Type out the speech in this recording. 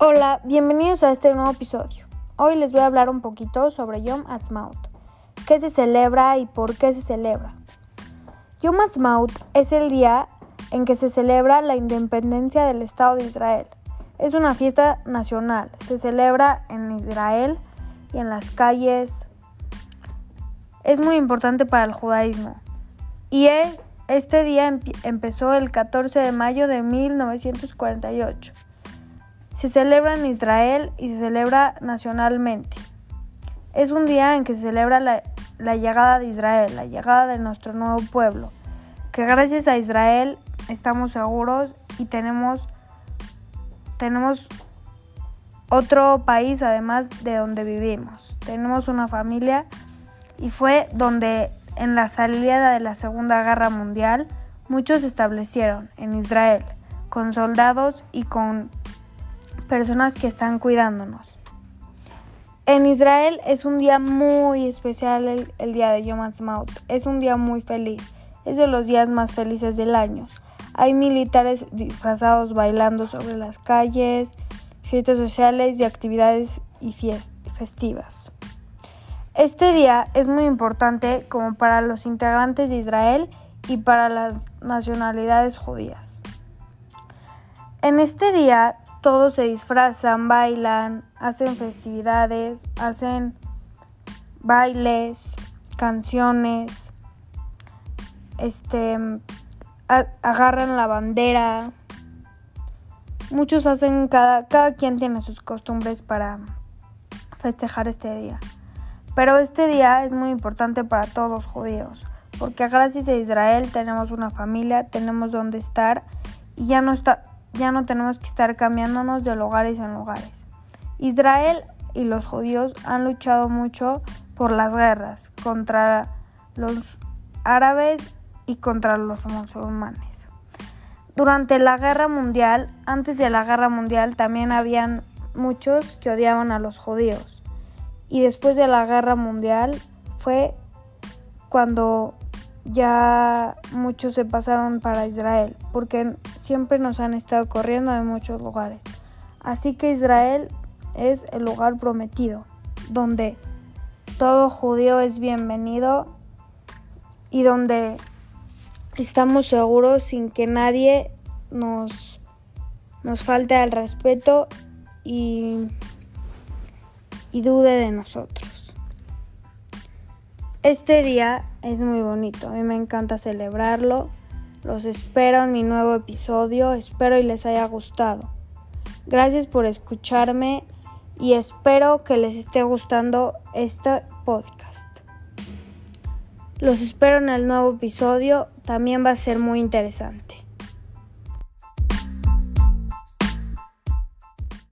Hola, bienvenidos a este nuevo episodio. Hoy les voy a hablar un poquito sobre Yom Ha'atzmaut, qué se celebra y por qué se celebra. Yom Ha'atzmaut es el día en que se celebra la independencia del Estado de Israel. Es una fiesta nacional, se celebra en Israel y en las calles. Es muy importante para el judaísmo. Y este día empezó el 14 de mayo de 1948. Se celebra en Israel y se celebra nacionalmente. Es un día en que se celebra la, llegada de Israel, la llegada de nuestro nuevo pueblo, que gracias a Israel estamos seguros y tenemos, tenemos otro país además de donde vivimos. Tenemos una familia y fue donde en la salida de la Segunda Guerra Mundial muchos se establecieron en Israel con soldados y con personas que están cuidándonos. En Israel es un día muy especial el, día de Yom Ha'atzmaut. Es un día muy feliz. Es de los días más felices del año. Hay militares disfrazados bailando sobre las calles, fiestas sociales y actividades y festivas. Este día es muy importante como para los integrantes de Israel y para las nacionalidades judías. En este día todos se disfrazan, bailan, hacen festividades, hacen bailes, canciones, este, agarran la bandera. Muchos hacen, cada, cada quien tiene sus costumbres para festejar este día. Pero este día es muy importante para todos los judíos, porque gracias a Israel tenemos una familia, tenemos donde estar y ya no está, ya no tenemos que estar cambiándonos de lugares en lugares. Israel y los judíos han luchado mucho por las guerras contra los árabes y contra los musulmanes. Durante la guerra mundial, antes de la guerra mundial, también habían muchos que odiaban a los judíos. Y después de la guerra mundial fue cuando ya muchos se pasaron para Israel, porque siempre nos han estado corriendo de muchos lugares. Así que Israel es el lugar prometido, donde todo judío es bienvenido y donde estamos seguros sin que nadie nos, nos falte al respeto y, y dude de nosotros. Este día es muy bonito, a mí me encanta celebrarlo. Los espero en mi nuevo episodio, espero y les haya gustado. Gracias por escucharme y espero que les esté gustando este podcast. Los espero en el nuevo episodio, también va a ser muy interesante.